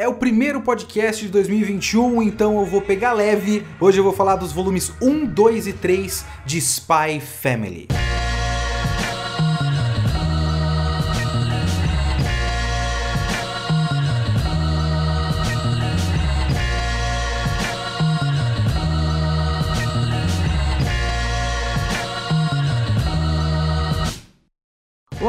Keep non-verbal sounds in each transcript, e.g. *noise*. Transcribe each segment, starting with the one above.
É o primeiro podcast de 2021, então eu vou pegar leve. Hoje eu vou falar dos volumes 1, 2 e 3 de Spy Family.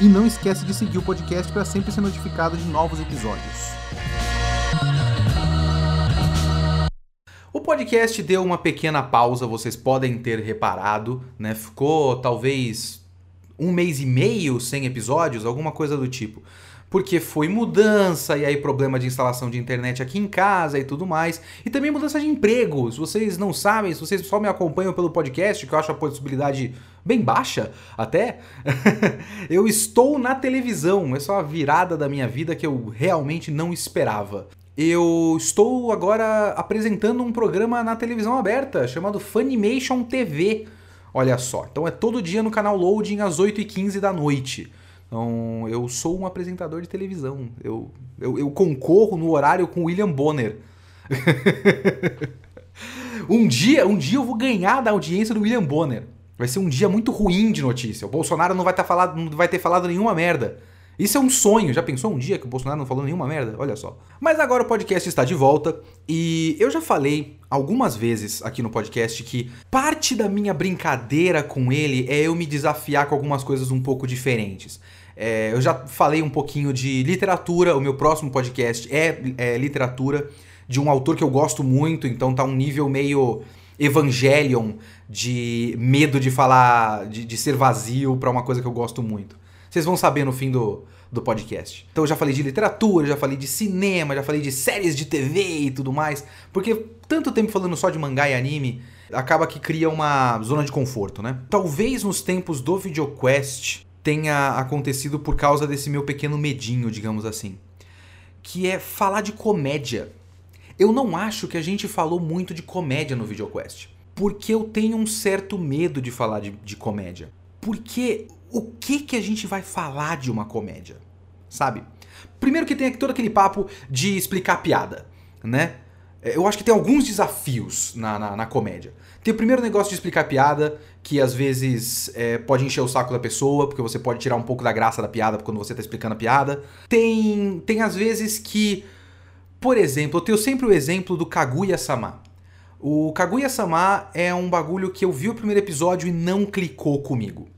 e não esquece de seguir o podcast para sempre ser notificado de novos episódios. O podcast deu uma pequena pausa, vocês podem ter reparado, né? Ficou talvez um mês e meio sem episódios, alguma coisa do tipo porque foi mudança e aí problema de instalação de internet aqui em casa e tudo mais. E também mudança de emprego. Se vocês não sabem, se vocês só me acompanham pelo podcast, que eu acho a possibilidade bem baixa até, *laughs* eu estou na televisão. É uma virada da minha vida que eu realmente não esperava. Eu estou agora apresentando um programa na televisão aberta chamado Funimation TV. Olha só, então é todo dia no canal Loading às 8h15 da noite. Então, eu sou um apresentador de televisão. Eu, eu, eu concorro no horário com William Bonner. *laughs* um dia, um dia eu vou ganhar da audiência do William Bonner. Vai ser um dia muito ruim de notícia. O Bolsonaro não vai, tá falado, não vai ter falado nenhuma merda. Isso é um sonho. Já pensou um dia que o Bolsonaro não falou nenhuma merda? Olha só. Mas agora o podcast está de volta e eu já falei algumas vezes aqui no podcast que parte da minha brincadeira com ele é eu me desafiar com algumas coisas um pouco diferentes. É, eu já falei um pouquinho de literatura, o meu próximo podcast é, é literatura de um autor que eu gosto muito, então tá um nível meio Evangelion de medo de falar, de, de ser vazio para uma coisa que eu gosto muito. Vocês vão saber no fim do, do podcast. Então eu já falei de literatura, já falei de cinema, já falei de séries de TV e tudo mais. Porque tanto tempo falando só de mangá e anime, acaba que cria uma zona de conforto, né? Talvez nos tempos do VideoQuest tenha acontecido por causa desse meu pequeno medinho, digamos assim. Que é falar de comédia. Eu não acho que a gente falou muito de comédia no VideoQuest. Porque eu tenho um certo medo de falar de, de comédia. Porque o que que a gente vai falar de uma comédia, sabe? Primeiro que tem todo aquele papo de explicar piada, né? É, eu acho que tem alguns desafios na, na, na comédia. Tem o primeiro negócio de explicar piada, que às vezes é, pode encher o saco da pessoa, porque você pode tirar um pouco da graça da piada quando você está explicando a piada. Tem, tem às vezes que, por exemplo, eu tenho sempre o exemplo do Kaguya-sama. O Kaguya-sama é um bagulho que eu vi o primeiro episódio e não clicou comigo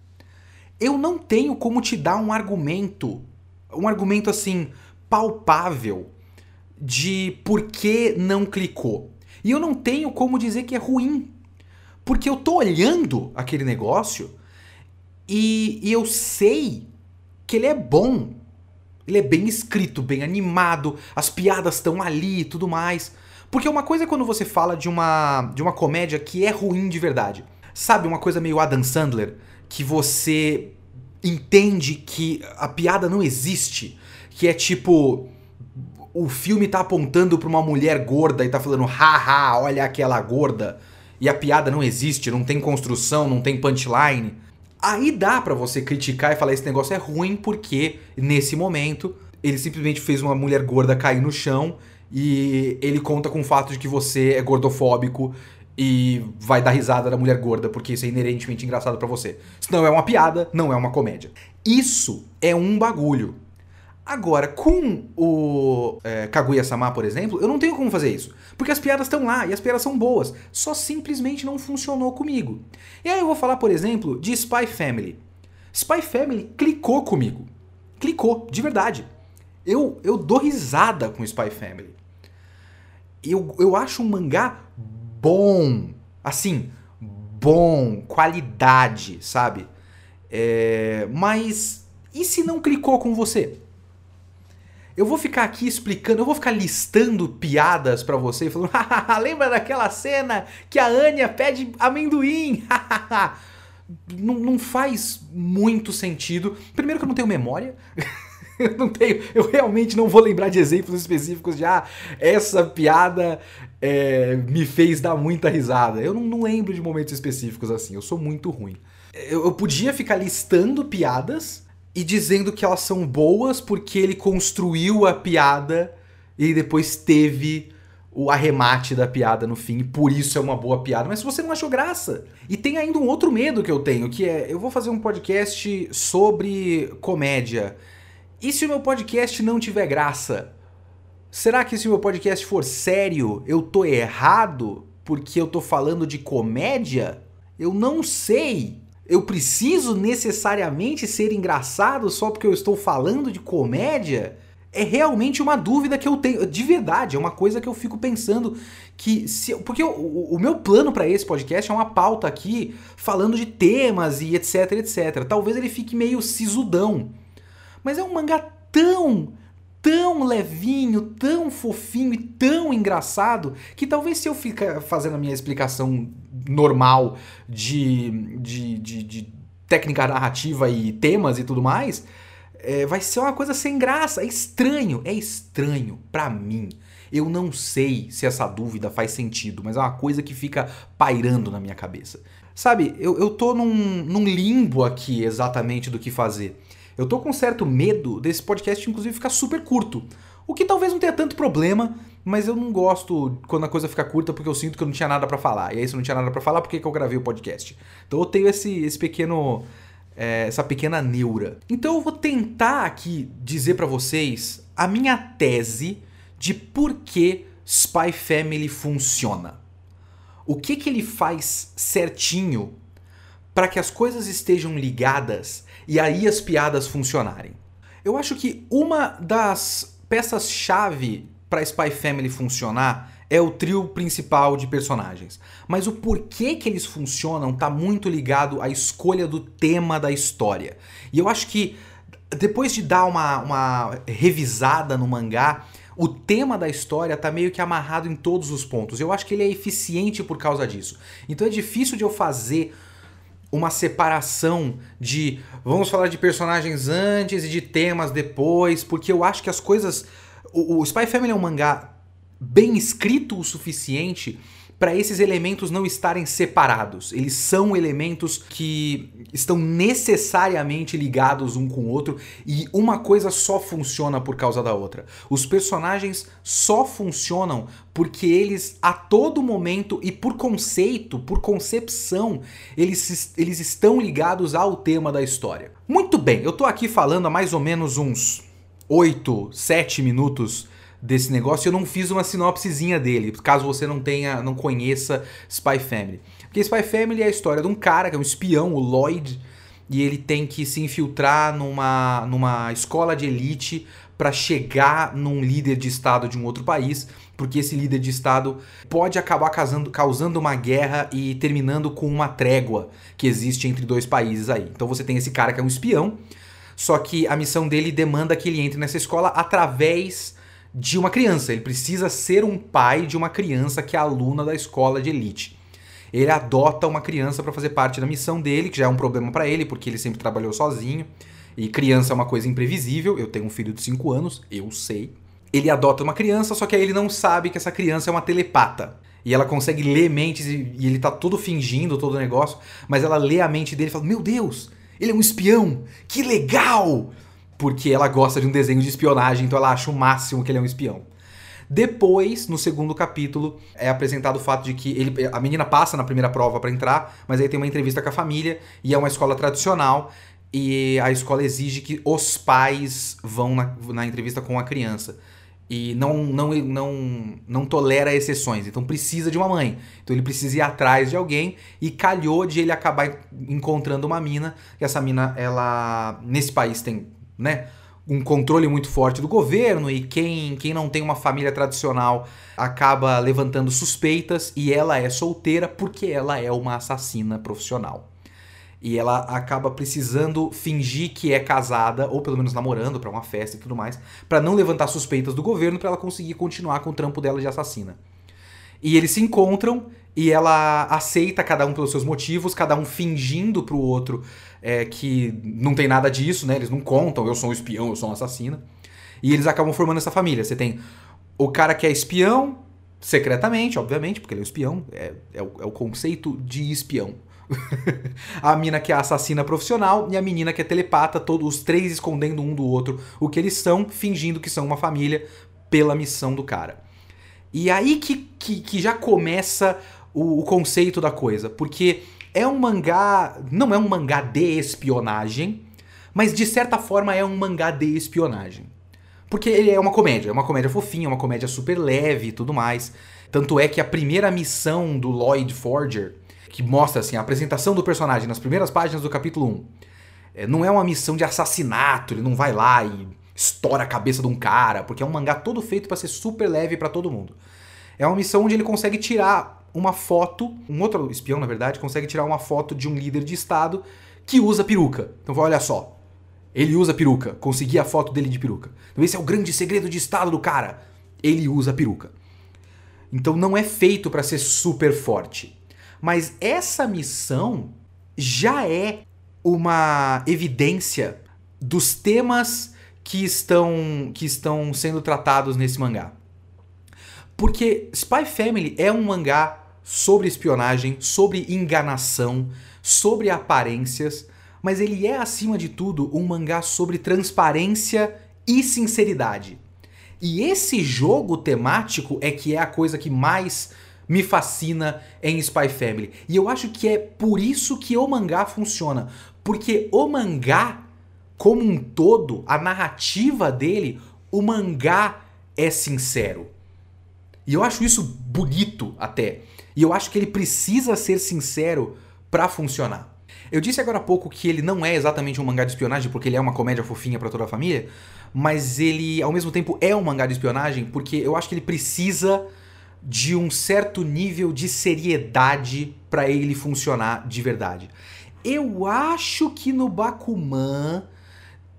eu não tenho como te dar um argumento, um argumento assim, palpável de por que não clicou. E eu não tenho como dizer que é ruim. Porque eu tô olhando aquele negócio e, e eu sei que ele é bom. Ele é bem escrito, bem animado, as piadas estão ali e tudo mais. Porque uma coisa é quando você fala de uma, de uma comédia que é ruim de verdade. Sabe, uma coisa meio Adam Sandler, que você entende que a piada não existe, que é tipo o filme tá apontando para uma mulher gorda e tá falando haha, olha aquela gorda, e a piada não existe, não tem construção, não tem punchline. Aí dá para você criticar e falar esse negócio é ruim porque nesse momento ele simplesmente fez uma mulher gorda cair no chão e ele conta com o fato de que você é gordofóbico e vai dar risada da mulher gorda, porque isso é inerentemente engraçado para você. Isso não é uma piada, não é uma comédia. Isso é um bagulho. Agora, com o é, Kaguya-sama, por exemplo, eu não tenho como fazer isso. Porque as piadas estão lá e as piadas são boas. Só simplesmente não funcionou comigo. E aí eu vou falar, por exemplo, de Spy Family. Spy Family clicou comigo. Clicou, de verdade. Eu, eu dou risada com Spy Family. Eu, eu acho um mangá bom. Assim, bom, qualidade, sabe? É, mas e se não clicou com você? Eu vou ficar aqui explicando, eu vou ficar listando piadas para você, *laughs* falando, lembra daquela cena que a Anya pede amendoim? não, não faz muito sentido. Primeiro que eu não tenho memória. *laughs* eu não tenho, eu realmente não vou lembrar de exemplos específicos de ah, essa piada é, me fez dar muita risada. Eu não, não, lembro de momentos específicos assim, eu sou muito ruim. Eu, eu podia ficar listando piadas e dizendo que elas são boas porque ele construiu a piada e depois teve o arremate da piada no fim, por isso é uma boa piada. Mas se você não achou graça. E tem ainda um outro medo que eu tenho, que é eu vou fazer um podcast sobre comédia. E se o meu podcast não tiver graça? Será que se o meu podcast for sério, eu tô errado porque eu tô falando de comédia? Eu não sei. Eu preciso necessariamente ser engraçado só porque eu estou falando de comédia? É realmente uma dúvida que eu tenho, de verdade, é uma coisa que eu fico pensando que se porque o, o meu plano para esse podcast é uma pauta aqui falando de temas e etc, etc. Talvez ele fique meio sisudão. Mas é um mangá tão tão levinho, tão fofinho e tão engraçado que talvez se eu ficar fazendo a minha explicação normal de, de, de, de técnica narrativa e temas e tudo mais, é, vai ser uma coisa sem graça. É estranho, é estranho para mim. Eu não sei se essa dúvida faz sentido, mas é uma coisa que fica pairando na minha cabeça. Sabe, eu, eu tô num, num limbo aqui exatamente do que fazer. Eu tô com certo medo desse podcast, inclusive, ficar super curto. O que talvez não tenha tanto problema, mas eu não gosto quando a coisa fica curta porque eu sinto que eu não tinha nada para falar. E aí, se eu não tinha nada para falar, por que, que eu gravei o podcast? Então eu tenho esse, esse pequeno. É, essa pequena neura. Então eu vou tentar aqui dizer para vocês a minha tese de por que Spy Family funciona. O que, que ele faz certinho para que as coisas estejam ligadas e aí as piadas funcionarem. Eu acho que uma das peças-chave para Spy Family funcionar é o trio principal de personagens. Mas o porquê que eles funcionam tá muito ligado à escolha do tema da história. E eu acho que depois de dar uma, uma revisada no mangá, o tema da história tá meio que amarrado em todos os pontos. Eu acho que ele é eficiente por causa disso. Então é difícil de eu fazer uma separação de vamos falar de personagens antes e de temas depois, porque eu acho que as coisas. O, o Spy Family é um mangá bem escrito o suficiente para esses elementos não estarem separados. Eles são elementos que estão necessariamente ligados um com o outro e uma coisa só funciona por causa da outra. Os personagens só funcionam porque eles a todo momento e por conceito, por concepção, eles, eles estão ligados ao tema da história. Muito bem, eu tô aqui falando há mais ou menos uns 8, 7 minutos desse negócio, eu não fiz uma sinopsezinha dele, caso você não tenha, não conheça Spy Family. Porque Spy Family é a história de um cara que é um espião, o Lloyd, e ele tem que se infiltrar numa, numa escola de elite para chegar num líder de estado de um outro país, porque esse líder de estado pode acabar causando, causando uma guerra e terminando com uma trégua que existe entre dois países aí. Então você tem esse cara que é um espião, só que a missão dele demanda que ele entre nessa escola através de uma criança. Ele precisa ser um pai de uma criança que é aluna da escola de elite. Ele adota uma criança para fazer parte da missão dele, que já é um problema para ele, porque ele sempre trabalhou sozinho. E criança é uma coisa imprevisível. Eu tenho um filho de 5 anos, eu sei. Ele adota uma criança, só que aí ele não sabe que essa criança é uma telepata. E ela consegue ler mentes e, e ele tá todo fingindo todo o negócio, mas ela lê a mente dele e fala: Meu Deus, ele é um espião! Que legal! Porque ela gosta de um desenho de espionagem, então ela acha o máximo que ele é um espião. Depois, no segundo capítulo, é apresentado o fato de que ele, a menina passa na primeira prova para entrar, mas aí tem uma entrevista com a família e é uma escola tradicional e a escola exige que os pais vão na, na entrevista com a criança e não, não, não, não tolera exceções, então precisa de uma mãe. Então ele precisa ir atrás de alguém e calhou de ele acabar encontrando uma mina, e essa mina, ela nesse país tem né? Um controle muito forte do governo e quem, quem não tem uma família tradicional acaba levantando suspeitas e ela é solteira porque ela é uma assassina profissional. E ela acaba precisando fingir que é casada, ou pelo menos namorando para uma festa e tudo mais, para não levantar suspeitas do governo para ela conseguir continuar com o trampo dela de assassina. E eles se encontram e ela aceita cada um pelos seus motivos, cada um fingindo pro outro é, que não tem nada disso, né? Eles não contam, eu sou um espião, eu sou um assassino. E eles acabam formando essa família. Você tem o cara que é espião, secretamente, obviamente, porque ele é um espião, é, é, o, é o conceito de espião. *laughs* a mina que é assassina profissional e a menina que é telepata, todos os três escondendo um do outro o que eles são, fingindo que são uma família pela missão do cara. E aí que, que, que já começa o, o conceito da coisa, porque é um mangá, não é um mangá de espionagem, mas de certa forma é um mangá de espionagem. Porque ele é uma comédia, é uma comédia fofinha, uma comédia super leve e tudo mais. Tanto é que a primeira missão do Lloyd Forger, que mostra assim a apresentação do personagem nas primeiras páginas do capítulo 1, é, não é uma missão de assassinato, ele não vai lá e estoura a cabeça de um cara, porque é um mangá todo feito para ser super leve para todo mundo. É uma missão onde ele consegue tirar uma foto, um outro espião na verdade, consegue tirar uma foto de um líder de estado que usa peruca. Então olha só, ele usa peruca. Consegui a foto dele de peruca. Então esse é o grande segredo de estado do cara. Ele usa peruca. Então não é feito para ser super forte. Mas essa missão já é uma evidência dos temas que estão que estão sendo tratados nesse mangá. Porque Spy Family é um mangá sobre espionagem, sobre enganação, sobre aparências, mas ele é, acima de tudo, um mangá sobre transparência e sinceridade. E esse jogo temático é que é a coisa que mais me fascina em Spy Family. E eu acho que é por isso que o mangá funciona. Porque o mangá, como um todo, a narrativa dele, o mangá é sincero. E eu acho isso bonito até. E eu acho que ele precisa ser sincero para funcionar. Eu disse agora há pouco que ele não é exatamente um mangá de espionagem porque ele é uma comédia fofinha para toda a família, mas ele ao mesmo tempo é um mangá de espionagem porque eu acho que ele precisa de um certo nível de seriedade para ele funcionar de verdade. Eu acho que no Bakuman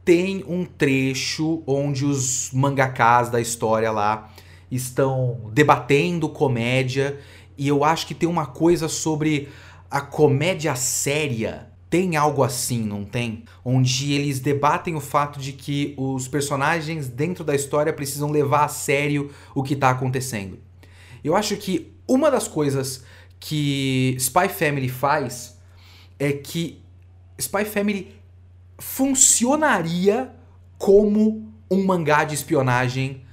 tem um trecho onde os mangakas da história lá estão debatendo comédia e eu acho que tem uma coisa sobre a comédia séria tem algo assim, não tem? Onde eles debatem o fato de que os personagens dentro da história precisam levar a sério o que está acontecendo. Eu acho que uma das coisas que Spy Family faz é que Spy Family funcionaria como um mangá de espionagem,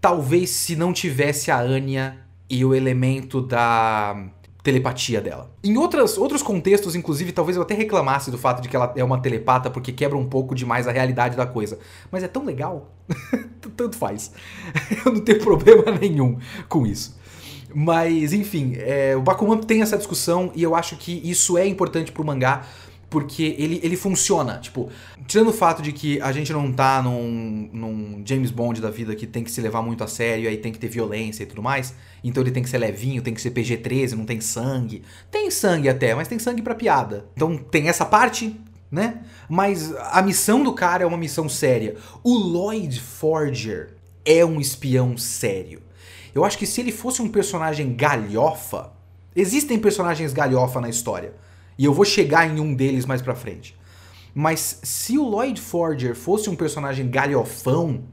talvez se não tivesse a Anya e o elemento da telepatia dela. Em outras, outros contextos, inclusive, talvez eu até reclamasse do fato de que ela é uma telepata porque quebra um pouco demais a realidade da coisa. Mas é tão legal. *laughs* Tanto faz. *laughs* eu não tenho problema *laughs* nenhum com isso. Mas, enfim, é, o Bakuman tem essa discussão e eu acho que isso é importante pro mangá porque ele, ele funciona. Tipo, tirando o fato de que a gente não tá num, num James Bond da vida que tem que se levar muito a sério, aí tem que ter violência e tudo mais, então ele tem que ser levinho, tem que ser PG-13, não tem sangue. Tem sangue até, mas tem sangue pra piada. Então tem essa parte, né? Mas a missão do cara é uma missão séria. O Lloyd Forger é um espião sério. Eu acho que se ele fosse um personagem galhofa, existem personagens galhofa na história. E eu vou chegar em um deles mais pra frente. Mas se o Lloyd Forger fosse um personagem galhofão,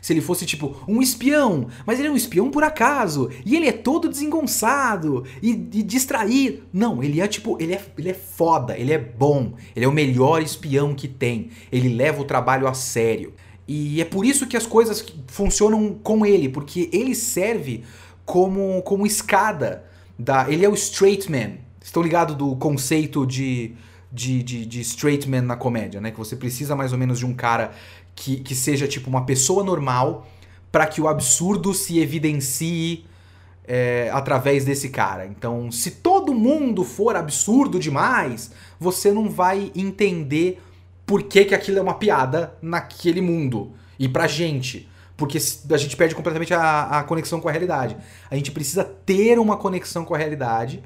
se ele fosse tipo um espião, mas ele é um espião por acaso, e ele é todo desengonçado e, e distraído. Não, ele é tipo, ele é, ele é foda, ele é bom, ele é o melhor espião que tem, ele leva o trabalho a sério. E é por isso que as coisas funcionam com ele, porque ele serve como, como escada. Da, ele é o straight man, Estão ligados do conceito de, de, de, de straight man na comédia, né? Que você precisa mais ou menos de um cara que, que seja tipo uma pessoa normal para que o absurdo se evidencie é, através desse cara. Então, se todo mundo for absurdo demais, você não vai entender por que, que aquilo é uma piada naquele mundo. E pra gente. Porque a gente perde completamente a, a conexão com a realidade. A gente precisa ter uma conexão com a realidade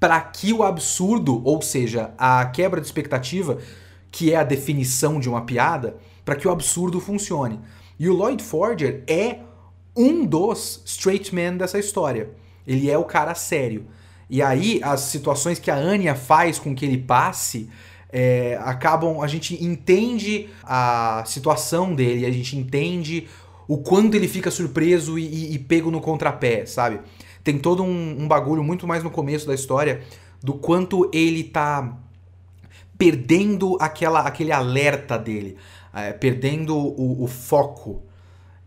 para que o absurdo, ou seja, a quebra de expectativa, que é a definição de uma piada, para que o absurdo funcione. E o Lloyd Forger é um dos straight men dessa história. Ele é o cara sério. E aí, as situações que a Anya faz com que ele passe é, acabam. A gente entende a situação dele, a gente entende o quanto ele fica surpreso e, e, e pego no contrapé, sabe? Tem todo um, um, bagulho muito mais no começo da história do quanto ele tá perdendo aquela, aquele alerta dele, é, perdendo o, o foco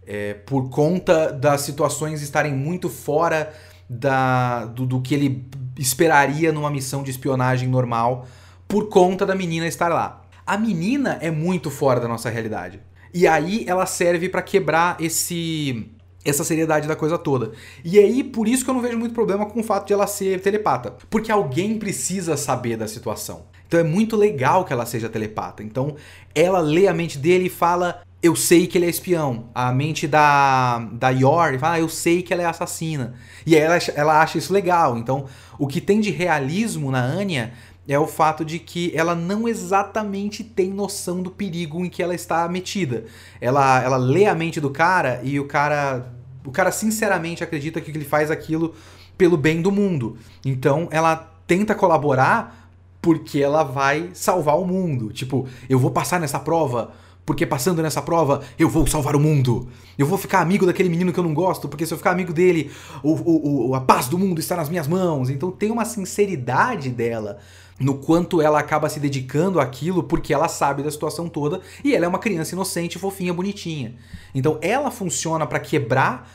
é, por conta das situações estarem muito fora da, do, do que ele esperaria numa missão de espionagem normal por conta da menina estar lá. A menina é muito fora da nossa realidade. E aí ela serve para quebrar esse essa seriedade da coisa toda. E aí, por isso que eu não vejo muito problema com o fato de ela ser telepata. Porque alguém precisa saber da situação. Então é muito legal que ela seja telepata. Então ela lê a mente dele e fala: eu sei que ele é espião. A mente da, da Yor fala, ah, eu sei que ela é assassina. E aí ela, ela acha isso legal. Então, o que tem de realismo na Anya é o fato de que ela não exatamente tem noção do perigo em que ela está metida. Ela, ela lê a mente do cara e o cara. O cara sinceramente acredita que ele faz aquilo pelo bem do mundo. Então ela tenta colaborar porque ela vai salvar o mundo. Tipo, eu vou passar nessa prova porque passando nessa prova eu vou salvar o mundo. Eu vou ficar amigo daquele menino que eu não gosto, porque se eu ficar amigo dele, o, o, o, a paz do mundo está nas minhas mãos. Então tem uma sinceridade dela no quanto ela acaba se dedicando àquilo porque ela sabe da situação toda e ela é uma criança inocente, fofinha, bonitinha. Então ela funciona para quebrar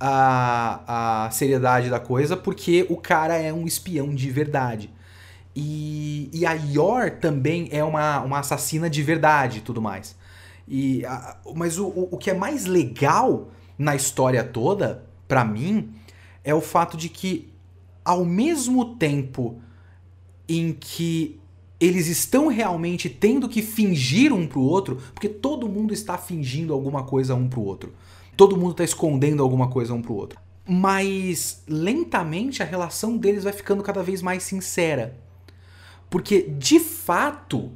a, a seriedade da coisa porque o cara é um espião de verdade. E, e a Yor também é uma, uma assassina de verdade e tudo mais. E, a, mas o, o que é mais legal na história toda, para mim, é o fato de que, ao mesmo tempo em que eles estão realmente tendo que fingir um pro outro, porque todo mundo está fingindo alguma coisa um pro outro. Todo mundo está escondendo alguma coisa um pro outro. Mas lentamente a relação deles vai ficando cada vez mais sincera. Porque de fato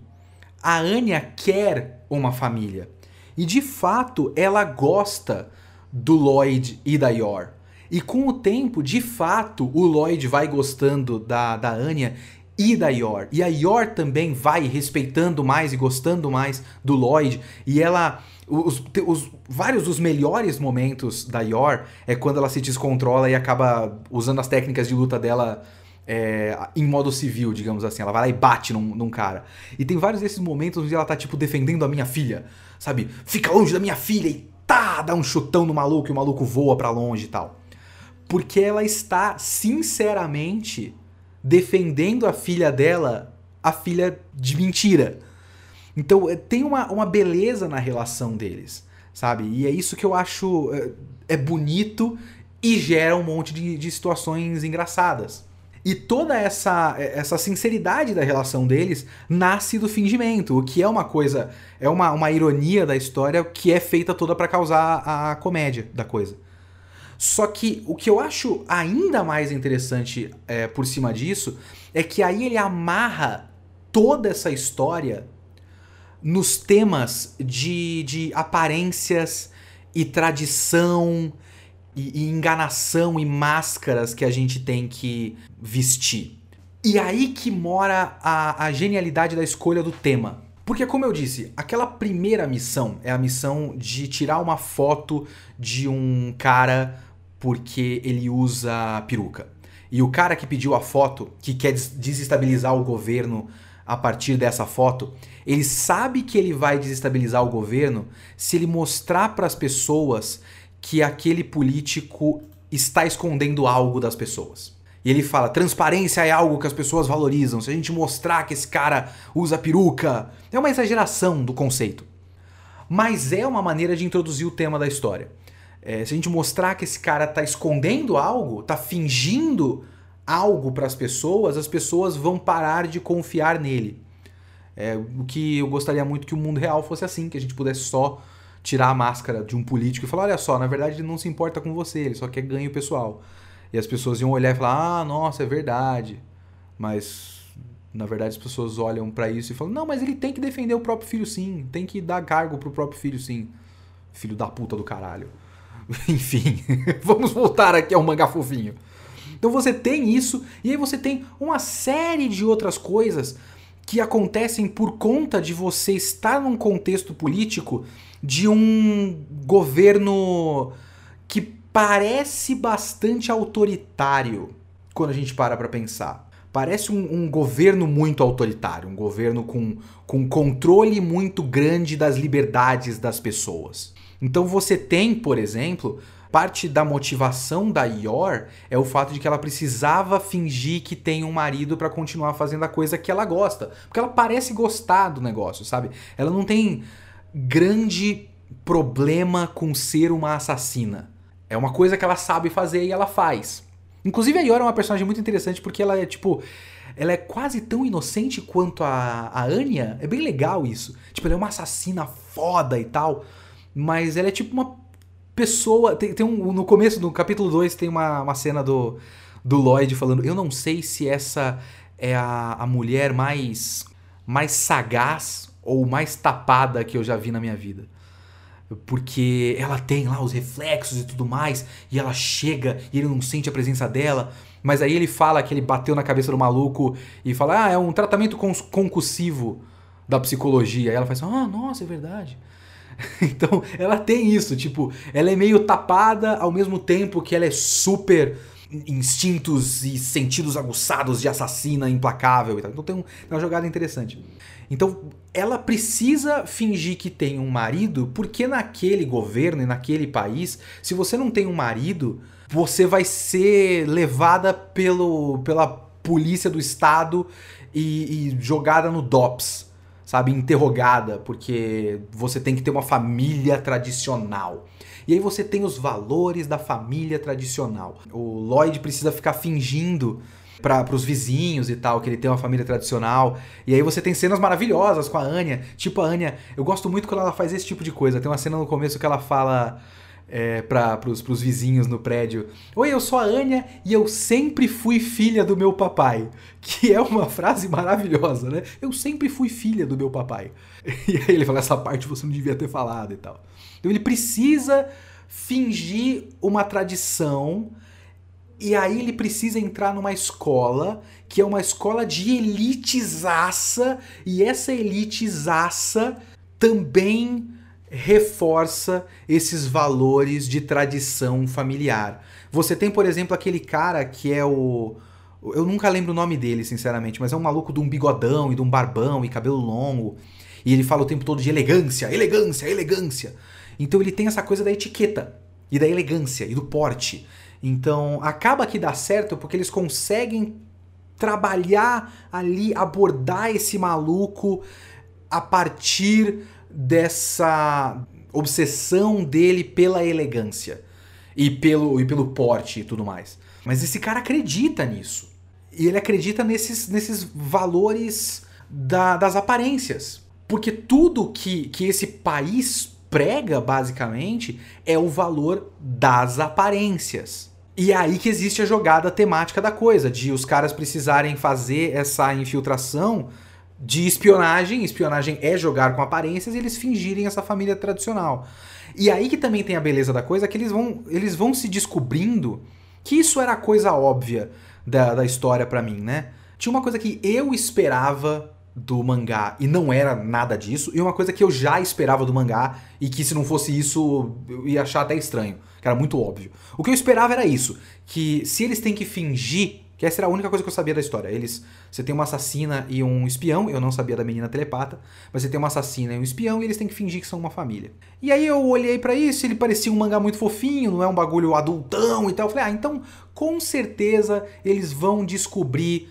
a Anya quer uma família. E de fato, ela gosta do Lloyd e da Yor. E com o tempo, de fato, o Lloyd vai gostando da, da Anya e da Yor. E a Yor também vai respeitando mais e gostando mais do Lloyd. E ela. Os, os, vários dos melhores momentos da Yor é quando ela se descontrola e acaba usando as técnicas de luta dela é, em modo civil, digamos assim. Ela vai lá e bate num, num, cara. E tem vários desses momentos onde ela tá, tipo, defendendo a minha filha. Sabe? Fica longe da minha filha e tá, dá um chutão no maluco e o maluco voa para longe e tal. Porque ela está, sinceramente, defendendo a filha dela, a filha de mentira. Então é, tem uma, uma beleza na relação deles, sabe? E é isso que eu acho é, é bonito e gera um monte de, de situações engraçadas. E toda essa, essa sinceridade da relação deles nasce do fingimento, o que é uma coisa, é uma, uma ironia da história que é feita toda para causar a comédia da coisa. Só que o que eu acho ainda mais interessante é, por cima disso é que aí ele amarra toda essa história nos temas de, de aparências e tradição e, e enganação e máscaras que a gente tem que vestir. E aí que mora a, a genialidade da escolha do tema. Porque, como eu disse, aquela primeira missão é a missão de tirar uma foto de um cara porque ele usa peruca. E o cara que pediu a foto, que quer desestabilizar o governo a partir dessa foto, ele sabe que ele vai desestabilizar o governo se ele mostrar para as pessoas que aquele político está escondendo algo das pessoas. E ele fala: transparência é algo que as pessoas valorizam. Se a gente mostrar que esse cara usa peruca, é uma exageração do conceito. Mas é uma maneira de introduzir o tema da história. É, se a gente mostrar que esse cara está escondendo algo, está fingindo algo para as pessoas, as pessoas vão parar de confiar nele. É, o que eu gostaria muito que o mundo real fosse assim, que a gente pudesse só tirar a máscara de um político e falar: olha só, na verdade ele não se importa com você, ele só quer ganho pessoal. E as pessoas iam olhar e falar: ah, nossa, é verdade. Mas na verdade as pessoas olham para isso e falam: "Não, mas ele tem que defender o próprio filho sim, tem que dar cargo pro próprio filho sim". Filho da puta do caralho. *laughs* Enfim, *laughs* vamos voltar aqui ao mangá fofinho. Então você tem isso e aí você tem uma série de outras coisas que acontecem por conta de você estar num contexto político de um governo que parece bastante autoritário quando a gente para para pensar. Parece um, um, governo muito autoritário, um governo com, com controle muito grande das liberdades das pessoas. Então você tem, por exemplo, parte da motivação da Yor é o fato de que ela precisava fingir que tem um marido para continuar fazendo a coisa que ela gosta. Porque ela parece gostar do negócio, sabe? Ela não tem grande problema com ser uma assassina. É uma coisa que ela sabe fazer e ela faz. Inclusive a Yor é uma personagem muito interessante porque ela é tipo. Ela é quase tão inocente quanto a, a Anya. É bem legal isso. Tipo, ela é uma assassina foda e tal. Mas ela é tipo uma pessoa. Tem, tem um. No começo, no capítulo 2, tem uma, uma cena do, do Lloyd falando: Eu não sei se essa é a, a mulher mais, mais sagaz ou mais tapada que eu já vi na minha vida. Porque ela tem lá os reflexos e tudo mais, e ela chega e ele não sente a presença dela. Mas aí ele fala que ele bateu na cabeça do maluco e fala: Ah, é um tratamento concussivo da psicologia. E ela faz assim: Ah, nossa, é verdade. *laughs* então, ela tem isso, tipo, ela é meio tapada ao mesmo tempo que ela é super instintos e sentidos aguçados de assassina implacável e tal. Então tem, um, uma jogada interessante. Então, ela precisa fingir que tem um marido, porque naquele governo e naquele país, se você não tem um marido, você vai ser levada pelo, pela polícia do estado e, e jogada no DOPS sabe, interrogada, porque você tem que ter uma família tradicional. E aí você tem os valores da família tradicional. O Lloyd precisa ficar fingindo para os vizinhos e tal, que ele tem uma família tradicional. E aí você tem cenas maravilhosas com a Anya. Tipo, a Anya, eu gosto muito quando ela faz esse tipo de coisa. Tem uma cena no começo que ela fala é, para pros vizinhos no prédio. Oi, eu sou a Anya e eu sempre fui filha do meu papai. *laughs* Que é uma frase maravilhosa, né? Eu sempre fui filha do meu papai. *laughs* E aí ele fala, essa parte você não devia ter falado e tal. Então ele precisa fingir uma tradição e aí ele precisa entrar numa escola que é uma escola de elitizaça e essa elitizaça também reforça esses valores de tradição familiar. Você tem, por exemplo, aquele cara que é o. Eu nunca lembro o nome dele, sinceramente, mas é um maluco de um bigodão e de um barbão e cabelo longo. E ele fala o tempo todo de elegância, elegância, elegância. Então ele tem essa coisa da etiqueta e da elegância e do porte. Então acaba que dá certo porque eles conseguem trabalhar ali, abordar esse maluco a partir dessa obsessão dele pela elegância e pelo, e pelo porte e tudo mais. Mas esse cara acredita nisso. E ele acredita nesses, nesses valores da, das aparências. Porque tudo que, que esse país prega, basicamente, é o valor das aparências. E é aí que existe a jogada temática da coisa, de os caras precisarem fazer essa infiltração de espionagem. Espionagem é jogar com aparências e eles fingirem essa família tradicional. E aí que também tem a beleza da coisa, que eles vão, eles vão se descobrindo que isso era a coisa óbvia da, da história para mim, né? Tinha uma coisa que eu esperava do mangá e não era nada disso, e uma coisa que eu já esperava do mangá e que se não fosse isso eu ia achar até estranho, que era muito óbvio. O que eu esperava era isso, que se eles têm que fingir que essa era a única coisa que eu sabia da história. Eles, você tem uma assassina e um espião, eu não sabia da menina telepata, mas você tem uma assassina e um espião e eles têm que fingir que são uma família. E aí eu olhei para isso, ele parecia um mangá muito fofinho, não é um bagulho adultão e tal. Eu falei: "Ah, então com certeza eles vão descobrir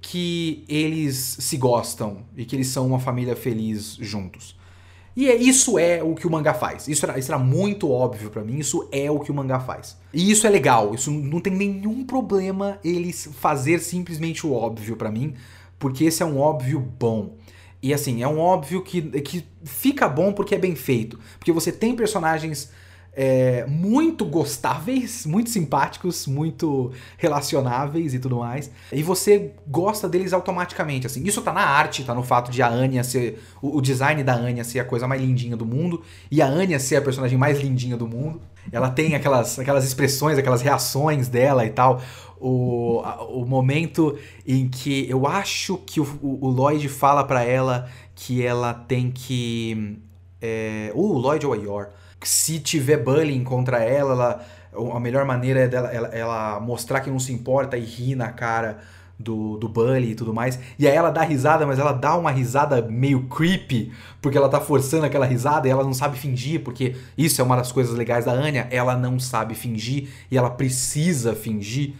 que eles se gostam e que eles são uma família feliz juntos". E é, isso é o que o mangá faz. Isso era, isso era muito óbvio para mim, isso é o que o mangá faz. E isso é legal, isso não tem nenhum problema eles fazer simplesmente o óbvio para mim, porque esse é um óbvio bom. E assim, é um óbvio que, que fica bom porque é bem feito. Porque você tem personagens é, muito gostáveis, muito simpáticos, muito relacionáveis e tudo mais. E você gosta deles automaticamente, assim. Isso tá na arte, tá no fato de a Anya ser. O, o design da Anya ser a coisa mais lindinha do mundo. E a Anya ser a personagem mais lindinha do mundo. Ela tem aquelas, aquelas expressões, aquelas reações dela e tal. O, o momento em que eu acho que o, o Lloyd fala para ela que ela tem que. É, o Lloyd ou a Yor se tiver bullying contra ela, ela a melhor maneira é dela, ela, ela, mostrar que não se importa e rir na cara do, do bully e tudo mais. E aí ela dá risada, mas ela dá uma risada meio creepy, porque ela tá forçando aquela risada e ela não sabe fingir, porque isso é uma das coisas legais da Anya, ela não sabe fingir e ela precisa fingir.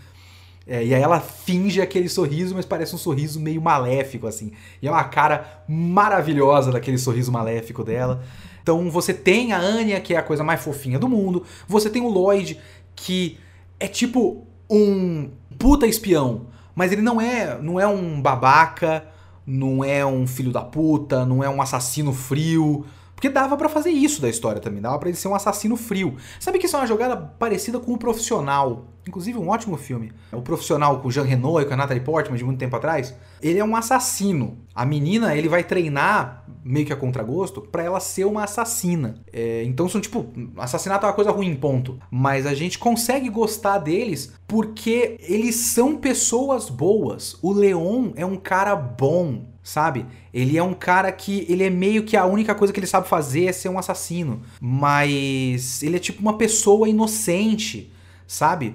É, e aí ela finge aquele sorriso, mas parece um sorriso meio maléfico, assim. E é uma cara maravilhosa daquele sorriso maléfico dela. Então você tem a Anya, que é a coisa mais fofinha do mundo. Você tem o Lloyd, que é tipo um puta espião, mas ele não é, não é um babaca, não é um filho da puta, não é um assassino frio. Porque dava para fazer isso da história também, dava para ele ser um assassino frio. Sabe que isso é uma jogada parecida com o Profissional, inclusive um ótimo filme. O Profissional com o Jean Reno e com a Natalie Portman de muito tempo atrás. Ele é um assassino. A menina, ele vai treinar meio que a contragosto para ela ser uma assassina. É, então são tipo, assassinato é uma coisa ruim, ponto. Mas a gente consegue gostar deles porque eles são pessoas boas. O Leon é um cara bom sabe? Ele é um cara que ele é meio que a única coisa que ele sabe fazer é ser um assassino, mas ele é tipo uma pessoa inocente, sabe?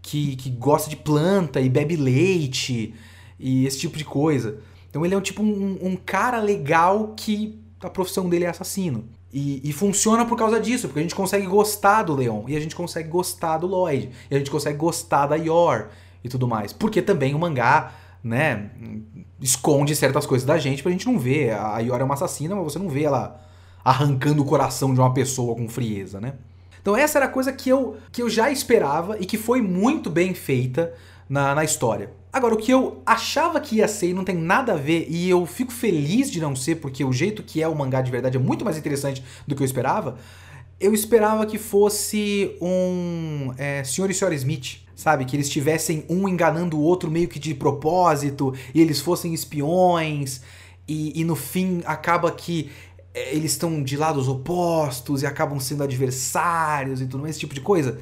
Que, que gosta de planta e bebe leite e esse tipo de coisa. Então ele é um tipo um, um cara legal que a profissão dele é assassino. E, e, funciona por causa disso, porque a gente consegue gostar do Leon, e a gente consegue gostar do Lloyd, e a gente consegue gostar da Yor e tudo mais. Porque também o mangá né, esconde certas coisas da gente pra gente não ver. A Iora é uma assassina, mas você não vê ela arrancando o coração de uma pessoa com frieza, né? Então essa era a coisa que eu, que eu já esperava e que foi muito bem feita na, na história. Agora, o que eu achava que ia ser e não tem nada a ver, e eu fico feliz de não ser, porque o jeito que é o mangá de verdade é muito mais interessante do que eu esperava, eu esperava que fosse um é, Sr. e Sra. Smith, sabe? Que eles estivessem um enganando o outro meio que de propósito, e eles fossem espiões, e, e no fim acaba que é, eles estão de lados opostos e acabam sendo adversários e tudo mais, esse tipo de coisa.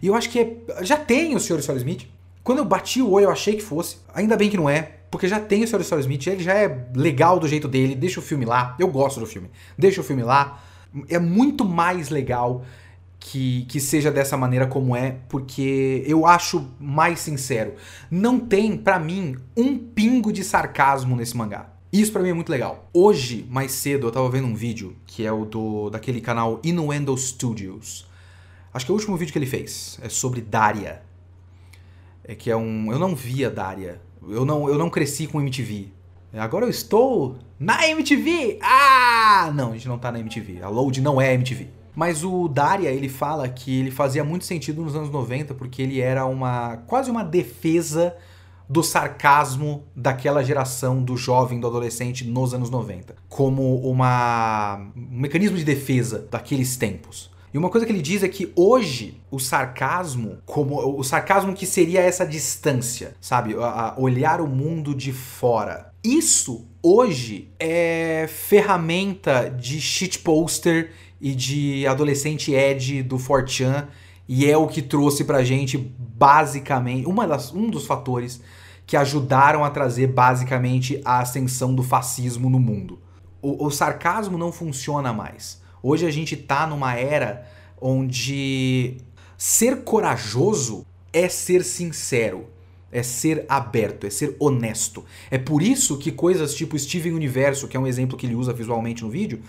E eu acho que é, já tem o Sr. e Sra. Smith. Quando eu bati o olho, eu achei que fosse. Ainda bem que não é, porque já tem o Sr. e Sra. Smith, ele já é legal do jeito dele, deixa o filme lá. Eu gosto do filme. Deixa o filme lá é muito mais legal que, que seja dessa maneira como é, porque eu acho mais sincero. Não tem, para mim, um pingo de sarcasmo nesse mangá. Isso para mim é muito legal. Hoje, mais cedo, eu tava vendo um vídeo que é o do daquele canal Innuendo Studios. Acho que é o último vídeo que ele fez. É sobre Daria. É que é um. Eu não via Daria. Eu não, eu não cresci com MTV. Agora eu estou na MTV! Ah! Não, a gente não tá na MTV. A Load não é MTV. Mas o Daria, ele fala que ele fazia muito sentido nos anos 90 porque ele era uma quase uma defesa do sarcasmo daquela geração do jovem, do adolescente nos anos 90, como uma um mecanismo de defesa daqueles tempos. E uma coisa que ele diz é que hoje o sarcasmo, como o sarcasmo que seria essa distância, sabe, a, a olhar o mundo de fora, isso hoje é ferramenta de shitposter e de adolescente Ed do Fortran e é o que trouxe pra gente basicamente uma das, um dos fatores que ajudaram a trazer basicamente a ascensão do fascismo no mundo. O, o sarcasmo não funciona mais. Hoje a gente tá numa era onde ser corajoso é ser sincero é ser aberto, é ser honesto. É por isso que coisas tipo Steven Universo, que é um exemplo que ele usa visualmente no vídeo,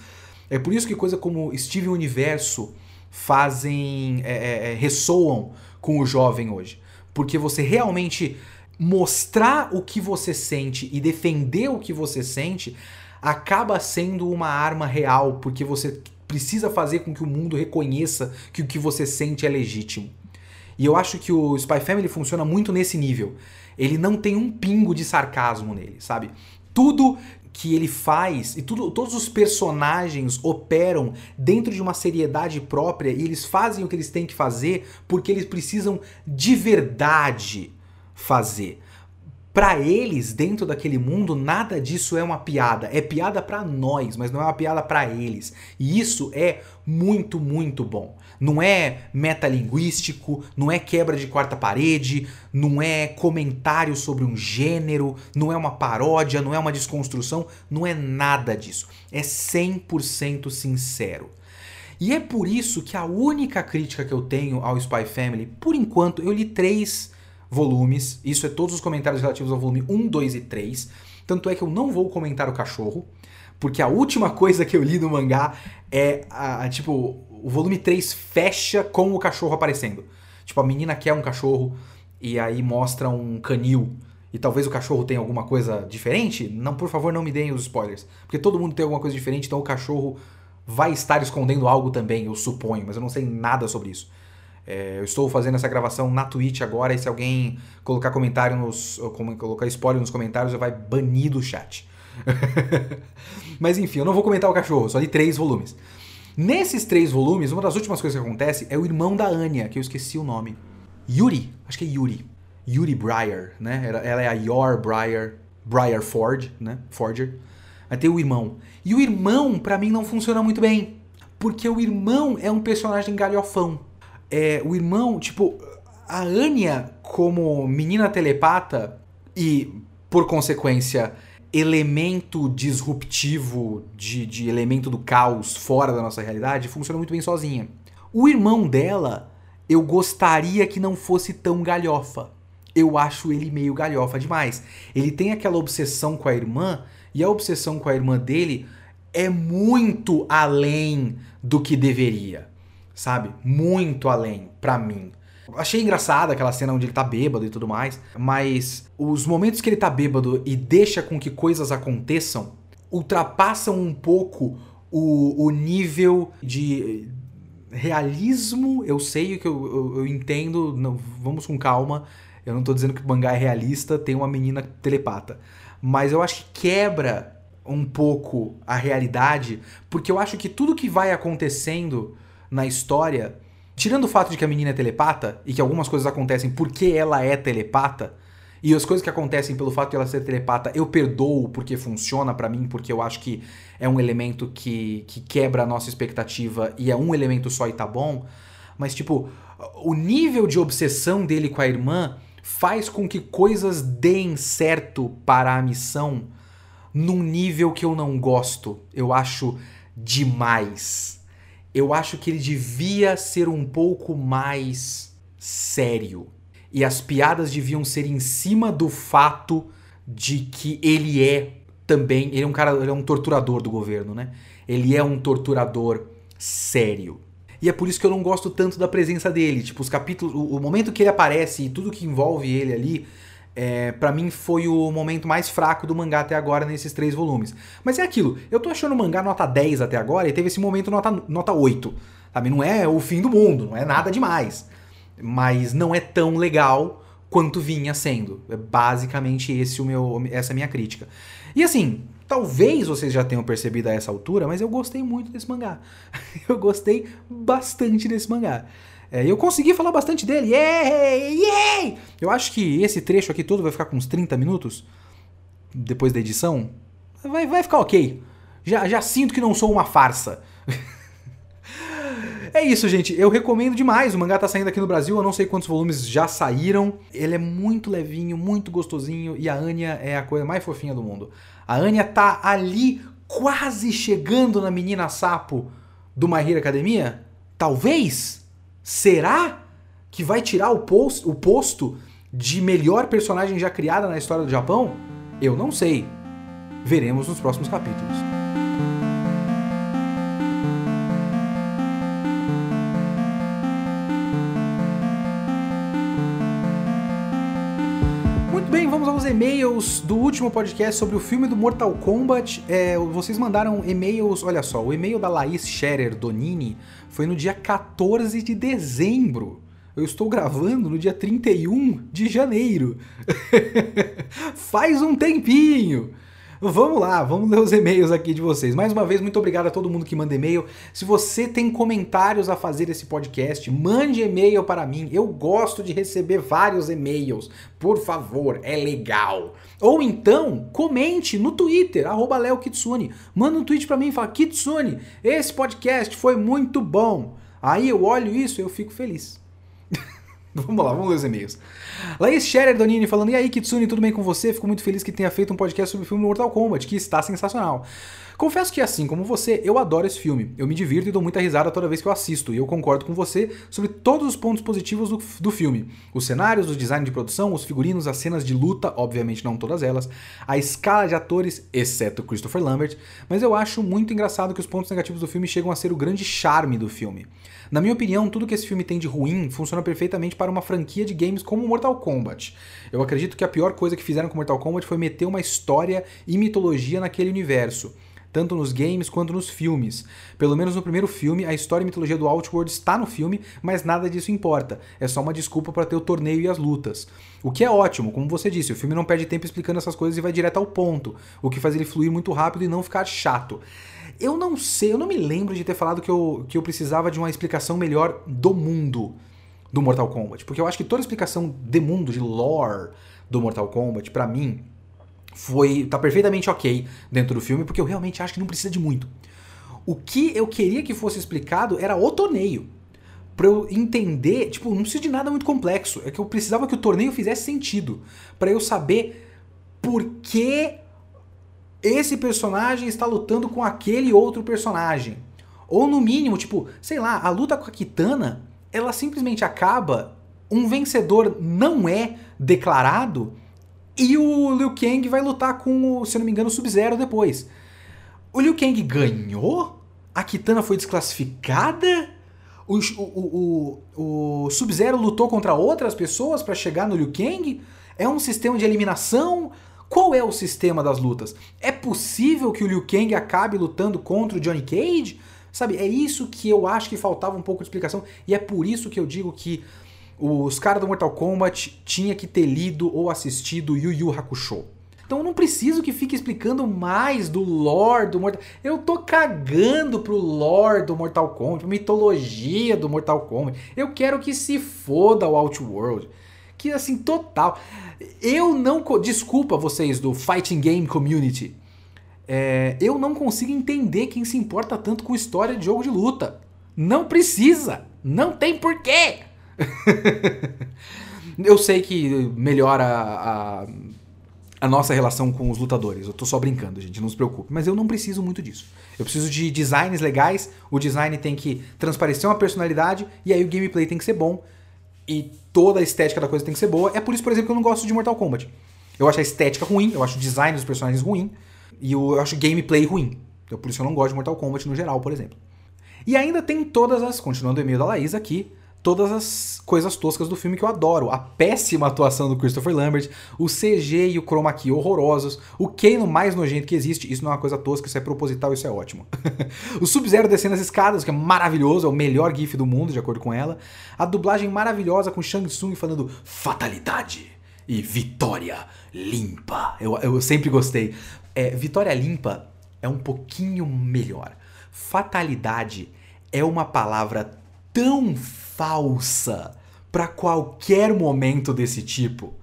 é por isso que coisas como Steven Universo fazem, é, é, é, ressoam com o jovem hoje. Porque você realmente mostrar o que você sente e defender o que você sente acaba sendo uma arma real, porque você precisa fazer com que o mundo reconheça que o que você sente é legítimo. E eu acho que o Spy Family funciona muito nesse nível. Ele não tem um pingo de sarcasmo nele, sabe? Tudo que ele faz e tudo, todos os personagens operam dentro de uma seriedade própria e eles fazem o que eles têm que fazer porque eles precisam de verdade fazer. Para eles, dentro daquele mundo, nada disso é uma piada. É piada para nós, mas não é uma piada para eles. E isso é muito, muito bom. Não é metalinguístico, não é quebra de quarta parede, não é comentário sobre um gênero, não é uma paródia, não é uma desconstrução, não é nada disso. É 100% sincero. E é por isso que a única crítica que eu tenho ao Spy Family, por enquanto, eu li três volumes. Isso é todos os comentários relativos ao volume 1, 2 e 3. Tanto é que eu não vou comentar o cachorro, porque a última *laughs* coisa que eu li no mangá é a, a, tipo o volume 3 fecha com o cachorro aparecendo. Tipo, a menina quer um cachorro e aí mostra um canil e talvez o cachorro tenha alguma coisa diferente. Não, por favor, não me deem os spoilers, porque todo mundo tem alguma coisa diferente, então o cachorro vai estar escondendo algo também, eu suponho, mas eu não sei nada sobre isso. É, eu estou fazendo essa gravação na Twitch agora e se alguém colocar comentário nos. colocar spoiler nos comentários, vai banir do chat. *laughs* Mas enfim, eu não vou comentar o cachorro, só li três volumes. Nesses três volumes, uma das últimas coisas que acontece é o irmão da Anya, que eu esqueci o nome. Yuri, acho que é Yuri. Yuri Breyer, né? Ela é a Yor Breyer, Breyer Ford, né? Forger. Aí tem o irmão. E o irmão, para mim, não funciona muito bem. Porque o irmão é um personagem galhofão é, o irmão, tipo, a Anya como menina telepata e, por consequência, elemento disruptivo de, de elemento do caos fora da nossa realidade, funciona muito bem sozinha. O irmão dela, eu gostaria que não fosse tão galhofa. Eu acho ele meio galhofa demais. Ele tem aquela obsessão com a irmã, e a obsessão com a irmã dele é muito além do que deveria sabe? Muito além, para mim. Achei engraçada aquela cena onde ele tá bêbado e tudo mais, mas os momentos que ele tá bêbado e deixa com que coisas aconteçam ultrapassam um pouco o, o nível de realismo. Eu sei que eu, eu, eu entendo, não, vamos com calma. Eu não tô dizendo que o mangá é realista, tem uma menina telepata. Mas eu acho que quebra um pouco a realidade, porque eu acho que tudo que vai acontecendo na história, tirando o fato de que a menina é telepata e que algumas coisas acontecem porque ela é telepata, e as coisas que acontecem pelo fato de ela ser telepata, eu perdoo porque funciona para mim, porque eu acho que é um elemento que, que quebra a nossa expectativa e é um elemento só e tá bom. Mas, tipo, o nível de obsessão dele com a irmã faz com que coisas deem certo para a missão num nível que eu não gosto. Eu acho demais eu acho que ele devia ser um pouco mais sério. E as piadas deviam ser em cima do fato de que ele é também. Ele é um cara, ele é um torturador do governo, né? Ele é um torturador sério. E é por isso que eu não gosto tanto da presença dele. Tipo, os capítulos. O, o momento que ele aparece e tudo que envolve ele ali é, para mim foi o momento mais fraco do mangá até agora nesses três volumes. Mas é aquilo, eu tô achando o mangá nota 10 até agora e teve esse momento nota, nota 8. Sabe? Não é o fim do mundo, não é nada demais. Mas não é tão legal quanto vinha sendo. É basicamente esse o meu, essa é a minha crítica. E assim, talvez vocês já tenham percebido a essa altura, mas eu gostei muito desse mangá. *laughs* eu gostei bastante desse mangá. É, eu consegui falar bastante dele. Yay! Yay! Eu acho que esse trecho aqui todo vai ficar com uns 30 minutos depois da edição. Vai, vai ficar ok. Já, já sinto que não sou uma farsa. *laughs* é isso, gente. Eu recomendo demais. O mangá tá saindo aqui no Brasil. Eu não sei quantos volumes já saíram. Ele é muito levinho, muito gostosinho. E a Anya é a coisa mais fofinha do mundo. A Anya tá ali, quase chegando na menina sapo do My Hero Academia? Talvez? Será que vai tirar o, post, o posto de melhor personagem já criada na história do Japão? Eu não sei. Veremos nos próximos capítulos. E-mails do último podcast sobre o filme do Mortal Kombat. É, vocês mandaram e-mails, olha só, o e-mail da Laís Scherer Donini foi no dia 14 de dezembro. Eu estou gravando no dia 31 de janeiro. *laughs* Faz um tempinho. Vamos lá, vamos ler os e-mails aqui de vocês. Mais uma vez, muito obrigado a todo mundo que manda e-mail. Se você tem comentários a fazer esse podcast, mande e-mail para mim. Eu gosto de receber vários e-mails. Por favor, é legal. Ou então, comente no Twitter, arroba Kitsune. Manda um tweet para mim e fala, Kitsune, esse podcast foi muito bom. Aí eu olho isso e eu fico feliz. *laughs* vamos lá, vamos ler os e-mails. Laís Scherer Donini falando: E aí, Kitsune, tudo bem com você? Fico muito feliz que tenha feito um podcast sobre o filme Mortal Kombat, que está sensacional. Confesso que, assim como você, eu adoro esse filme. Eu me divirto e dou muita risada toda vez que eu assisto, e eu concordo com você sobre todos os pontos positivos do, do filme: os cenários, o design de produção, os figurinos, as cenas de luta, obviamente não todas elas, a escala de atores, exceto Christopher Lambert, mas eu acho muito engraçado que os pontos negativos do filme chegam a ser o grande charme do filme. Na minha opinião, tudo que esse filme tem de ruim funciona perfeitamente para uma franquia de games como Mortal Kombat. Eu acredito que a pior coisa que fizeram com Mortal Kombat foi meter uma história e mitologia naquele universo tanto nos games quanto nos filmes. Pelo menos no primeiro filme, a história e mitologia do Outworld está no filme, mas nada disso importa. É só uma desculpa para ter o torneio e as lutas. O que é ótimo, como você disse, o filme não perde tempo explicando essas coisas e vai direto ao ponto, o que faz ele fluir muito rápido e não ficar chato. Eu não sei, eu não me lembro de ter falado que eu, que eu precisava de uma explicação melhor do mundo do Mortal Kombat, porque eu acho que toda explicação de mundo, de lore do Mortal Kombat, para mim, foi tá perfeitamente ok dentro do filme, porque eu realmente acho que não precisa de muito. O que eu queria que fosse explicado era o torneio. Pra eu entender, tipo, não precisa de nada muito complexo. É que eu precisava que o torneio fizesse sentido. para eu saber por que esse personagem está lutando com aquele outro personagem. Ou no mínimo, tipo, sei lá, a luta com a Kitana, ela simplesmente acaba, um vencedor não é declarado e o Liu Kang vai lutar com, o, se não me engano, o Sub-Zero depois. O Liu Kang ganhou? A Kitana foi desclassificada? O, o, o, o Sub-Zero lutou contra outras pessoas para chegar no Liu Kang? É um sistema de eliminação? Qual é o sistema das lutas? É possível que o Liu Kang acabe lutando contra o Johnny Cage? Sabe, é isso que eu acho que faltava um pouco de explicação e é por isso que eu digo que os caras do Mortal Kombat tinha que ter lido ou assistido Yu Yu Hakusho. Então eu não preciso que fique explicando mais do lore do Mortal Eu tô cagando pro lore do Mortal Kombat, mitologia do Mortal Kombat. Eu quero que se foda o Outworld que assim, total. Eu não. Desculpa vocês do Fighting Game Community. É, eu não consigo entender quem se importa tanto com história de jogo de luta. Não precisa. Não tem porquê. *laughs* eu sei que melhora a, a, nossa relação com os lutadores. Eu tô só brincando, gente, não se preocupe. Mas eu não preciso muito disso. Eu preciso de designs legais. O design tem que transparecer uma personalidade. E aí o gameplay tem que ser bom e toda a estética da coisa tem que ser boa. É por isso, por exemplo, que eu não gosto de Mortal Kombat. Eu acho a estética ruim, eu acho o design dos personagens ruim, e eu acho o gameplay ruim. Então por isso eu não gosto de Mortal Kombat no geral, por exemplo. E ainda tem todas as, continuando o e-mail da Laís aqui, todas as coisas toscas do filme que eu adoro. A péssima atuação do Christopher Lambert, o CG e o chroma key horrorosos, o Kano mais nojento que existe, isso não é uma coisa tosca, isso é proposital, isso é ótimo. *laughs* o Sub-Zero descendo as escadas, que é maravilhoso, é o melhor gif do mundo, de acordo com ela. A dublagem maravilhosa com Shang Tsung falando fatalidade e vitória limpa. Eu, eu sempre gostei. É, vitória limpa é um pouquinho melhor. Fatalidade é uma palavra tão falsa para qualquer momento desse tipo.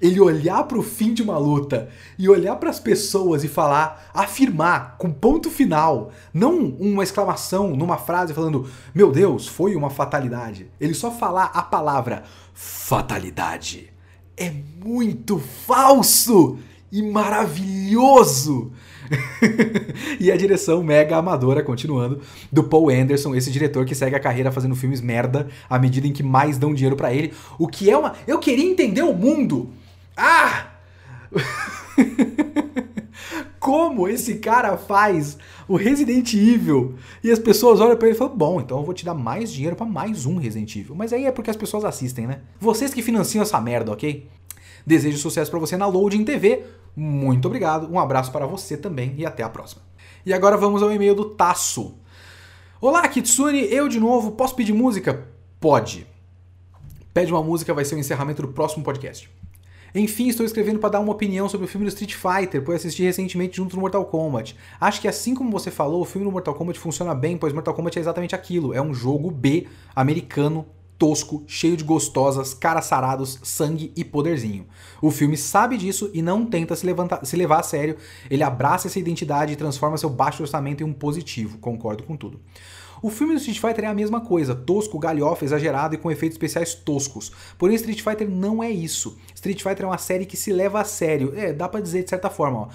Ele olhar para o fim de uma luta e olhar para as pessoas e falar, afirmar com ponto final, não uma exclamação numa frase falando, meu Deus, foi uma fatalidade. Ele só falar a palavra fatalidade. É muito falso e maravilhoso. *laughs* e a direção mega amadora, continuando, do Paul Anderson, esse diretor que segue a carreira fazendo filmes merda à medida em que mais dão dinheiro para ele. O que é uma. Eu queria entender o mundo! Ah! *laughs* Como esse cara faz o Resident Evil e as pessoas olham para ele e falam: Bom, então eu vou te dar mais dinheiro para mais um Resident Evil. Mas aí é porque as pessoas assistem, né? Vocês que financiam essa merda, ok? Desejo sucesso para você na Loading TV. Muito obrigado, um abraço para você também e até a próxima. E agora vamos ao e-mail do Tasso. Olá, Kitsune, eu de novo, posso pedir música? Pode. Pede uma música, vai ser o encerramento do próximo podcast. Enfim, estou escrevendo para dar uma opinião sobre o filme do Street Fighter, pois assisti recentemente junto no Mortal Kombat. Acho que assim como você falou, o filme do Mortal Kombat funciona bem, pois Mortal Kombat é exatamente aquilo, é um jogo B americano tosco, cheio de gostosas, caras sarados, sangue e poderzinho. O filme sabe disso e não tenta se, levantar, se levar a sério, ele abraça essa identidade e transforma seu baixo orçamento em um positivo, concordo com tudo. O filme do Street Fighter é a mesma coisa, tosco, galhofa, exagerado e com efeitos especiais toscos. Porém, Street Fighter não é isso. Street Fighter é uma série que se leva a sério. É, dá pra dizer de certa forma, ó.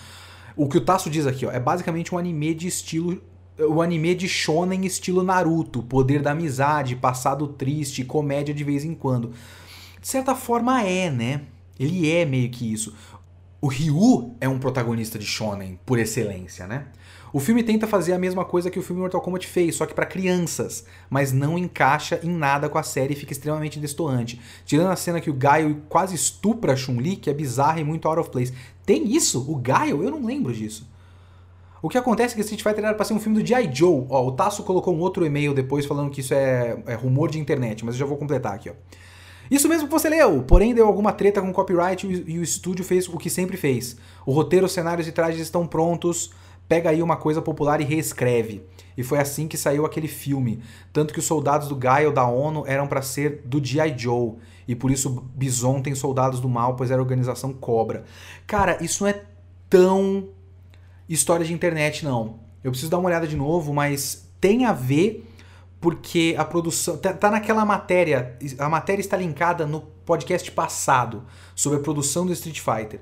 O que o Tasso diz aqui, ó, é basicamente um anime de estilo o anime de shonen estilo Naruto, poder da amizade, passado triste, comédia de vez em quando. De certa forma é, né? Ele é meio que isso. O Ryu é um protagonista de shonen por excelência, né? O filme tenta fazer a mesma coisa que o filme Mortal Kombat fez, só que para crianças, mas não encaixa em nada com a série e fica extremamente destoante. Tirando a cena que o Gaio quase estupra a Chun-Li, que é bizarra e muito out of place. Tem isso? O Gaio? Eu não lembro disso. O que acontece é que Street Fighter era pra ser um filme do G.I. Joe. Ó, o Tasso colocou um outro e-mail depois falando que isso é, é rumor de internet, mas eu já vou completar aqui, ó. Isso mesmo que você leu, porém deu alguma treta com copyright e o estúdio fez o que sempre fez. O roteiro, os cenários e trajes estão prontos, pega aí uma coisa popular e reescreve. E foi assim que saiu aquele filme. Tanto que os soldados do Gaio da ONU eram para ser do G.I. Joe. E por isso Bison tem soldados do mal, pois era a organização Cobra. Cara, isso é tão história de internet, não. Eu preciso dar uma olhada de novo, mas tem a ver porque a produção. Tá, tá, naquela matéria. A matéria está linkada no podcast passado sobre a produção do Street Fighter.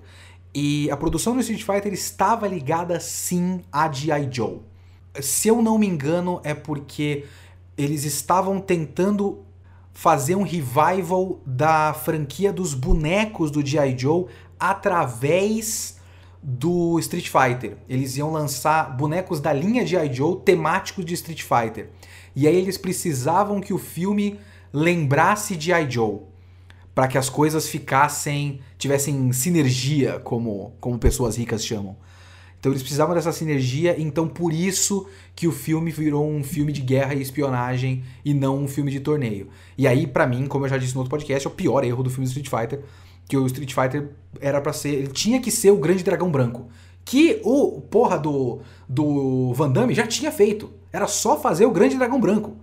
E a produção do Street Fighter estava ligada sim a G.I. Joe. Se eu não me engano, é porque eles estavam tentando fazer um revival da franquia dos bonecos do G.I. Joe através do Street Fighter. Eles iam lançar bonecos da linha de I. Joe temáticos de Street Fighter. E aí eles precisavam que o filme lembrasse de I. Joe para que as coisas ficassem tivessem sinergia, como como pessoas ricas chamam. Então eles precisavam dessa sinergia, então por isso que o filme virou um filme de guerra e espionagem e não um filme de torneio. E aí para mim, como eu já disse no outro podcast, é o pior erro do filme Street Fighter, que o Street Fighter era para ser, ele tinha que ser o grande dragão branco, que o porra do do Van Damme já tinha feito. Era só fazer o grande dragão branco.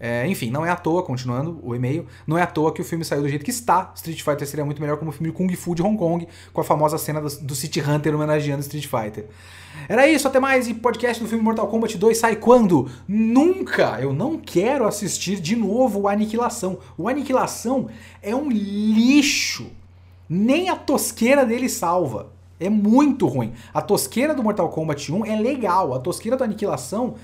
É, enfim, não é à toa, continuando o e-mail, não é à toa que o filme saiu do jeito que está. Street Fighter seria muito melhor como filme de Kung Fu de Hong Kong, com a famosa cena do, do City Hunter homenageando Street Fighter. Era isso, até mais. E podcast do filme Mortal Kombat 2 sai quando? Nunca! Eu não quero assistir de novo o Aniquilação. O Aniquilação é um lixo nem a tosqueira dele salva. É muito ruim. A tosqueira do Mortal Kombat 1 é legal. A tosqueira do Aniquilação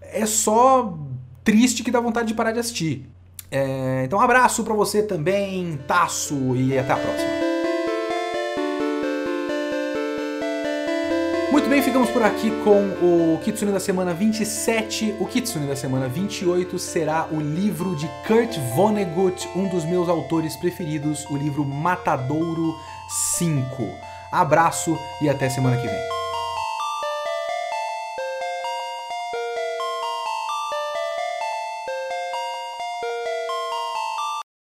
é só triste que dá vontade de parar de assistir. É, então, um abraço para você também, Taço, e até a próxima. Muito bem, ficamos por aqui com o Kitsune da semana 27. O Kitsune da semana 28 será o livro de Kurt Vonnegut, um dos meus autores preferidos, o livro Matadouro 5. Abraço e até semana que vem.